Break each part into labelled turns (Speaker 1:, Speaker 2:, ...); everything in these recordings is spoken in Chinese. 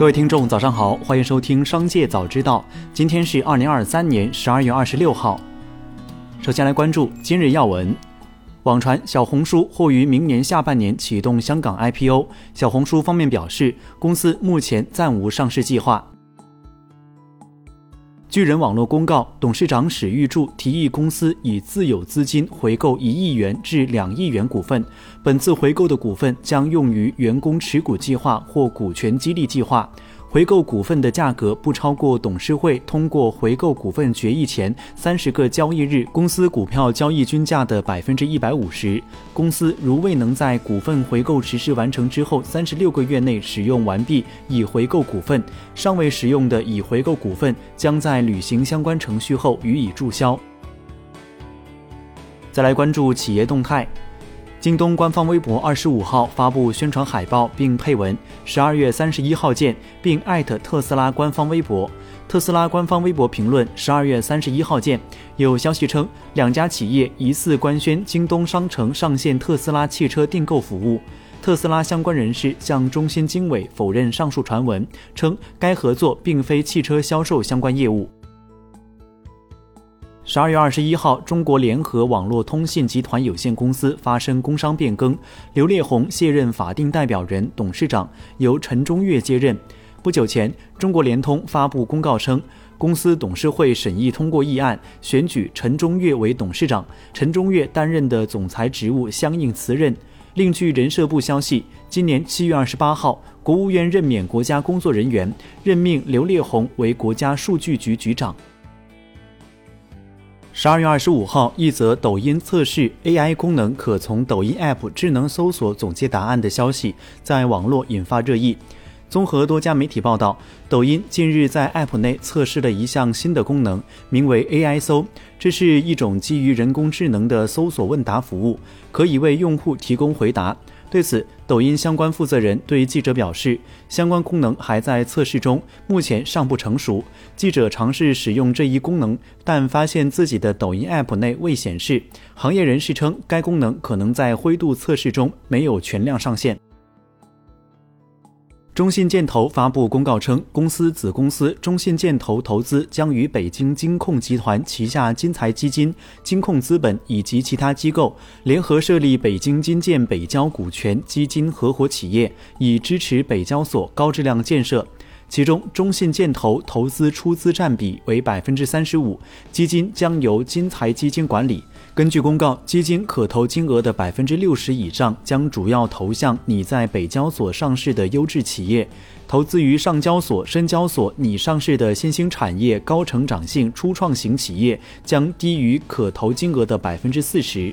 Speaker 1: 各位听众，早上好，欢迎收听《商界早知道》。今天是二零二三年十二月二十六号。首先来关注今日要闻。网传小红书或于明年下半年启动香港 IPO，小红书方面表示，公司目前暂无上市计划。巨人网络公告，董事长史玉柱提议公司以自有资金回购一亿元至两亿元股份，本次回购的股份将用于员工持股计划或股权激励计划。回购股份的价格不超过董事会通过回购股份决议前三十个交易日公司股票交易均价的百分之一百五十。公司如未能在股份回购实施完成之后三十六个月内使用完毕已回购股份，尚未使用的已回购股份将在履行相关程序后予以注销。再来关注企业动态。京东官方微博二十五号发布宣传海报，并配文“十二月三十一号见”，并艾特特斯拉官方微博。特斯拉官方微博评论“十二月三十一号见”。有消息称，两家企业疑似官宣京东商城上线特斯拉汽车订购服务。特斯拉相关人士向中新经纬否认上述传闻，称该合作并非汽车销售相关业务。十二月二十一号，中国联合网络通信集团有限公司发生工商变更，刘烈宏卸任法定代表人、董事长，由陈中岳接任。不久前，中国联通发布公告称，公司董事会审议通过议案，选举陈中岳为董事长，陈中岳担任的总裁职务相应辞任。另据人社部消息，今年七月二十八号，国务院任免国家工作人员，任命刘烈宏为国家数据局局长。十二月二十五号，一则抖音测试 AI 功能可从抖音 App 智能搜索总结答案的消息在网络引发热议。综合多家媒体报道，抖音近日在 App 内测试了一项新的功能，名为 AI 搜，这是一种基于人工智能的搜索问答服务，可以为用户提供回答。对此，抖音相关负责人对记者表示，相关功能还在测试中，目前尚不成熟。记者尝试使用这一功能，但发现自己的抖音 App 内未显示。行业人士称，该功能可能在灰度测试中没有全量上线。中信建投发布公告称，公司子公司中信建投投资将与北京金控集团旗下金财基金、金控资本以及其他机构联合设立北京金建北交股权基金合伙企业，以支持北交所高质量建设。其中，中信建投投资出资占比为百分之三十五，基金将由金财基金管理。根据公告，基金可投金额的百分之六十以上将主要投向拟在北交所上市的优质企业，投资于上交所、深交所拟上市的新兴产业、高成长性初创型企业将低于可投金额的百分之四十。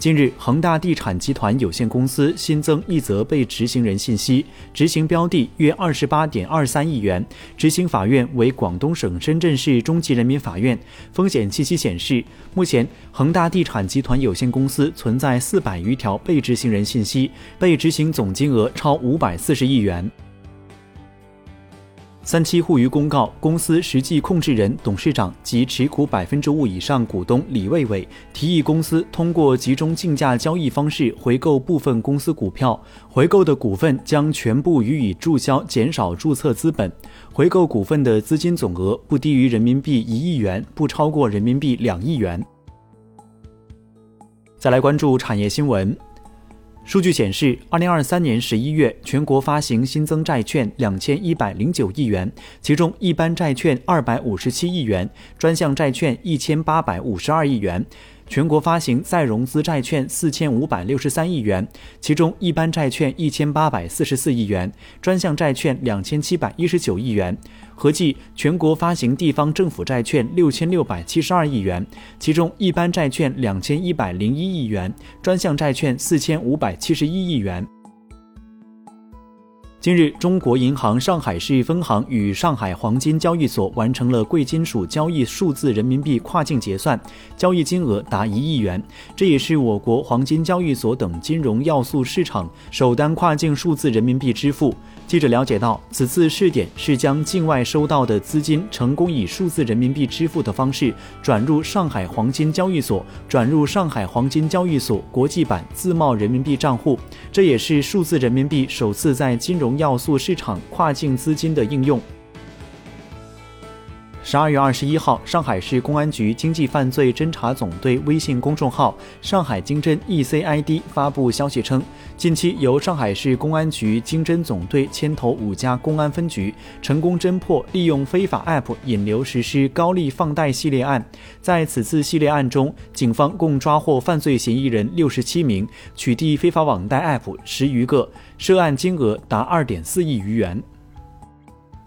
Speaker 1: 近日，恒大地产集团有限公司新增一则被执行人信息，执行标的约二十八点二三亿元，执行法院为广东省深圳市中级人民法院。风险信息显示，目前恒大地产集团有限公司存在四百余条被执行人信息，被执行总金额超五百四十亿元。三七互娱公告，公司实际控制人、董事长及持股百分之五以上股东李卫伟提议公司通过集中竞价交易方式回购部分公司股票，回购的股份将全部予以注销，减少注册资本。回购股份的资金总额不低于人民币一亿元，不超过人民币两亿元。再来关注产业新闻。数据显示，二零二三年十一月，全国发行新增债券两千一百零九亿元，其中一般债券二百五十七亿元，专项债券一千八百五十二亿元。全国发行再融资债券四千五百六十三亿元，其中一般债券一千八百四十四亿元，专项债券两千七百一十九亿元。合计全国发行地方政府债券六千六百七十二亿元，其中一般债券两千一百零一亿元，专项债券四千五百七十一亿元。近日，中国银行上海市分行与上海黄金交易所完成了贵金属交易数字人民币跨境结算，交易金额达一亿元。这也是我国黄金交易所等金融要素市场首单跨境数字人民币支付。记者了解到，此次试点是将境外收到的资金成功以数字人民币支付的方式转入上海黄金交易所，转入上海黄金交易所国际版自贸人民币账户。这也是数字人民币首次在金融要素市场跨境资金的应用。十二月二十一号，上海市公安局经济犯罪侦查总队微信公众号“上海经侦 ECID” 发布消息称，近期由上海市公安局经侦总队牵头五家公安分局，成功侦破利用非法 App 引流实施高利放贷系列案。在此次系列案中，警方共抓获犯罪嫌疑人六十七名，取缔非法网贷 App 十余个，涉案金额达二点四亿余元。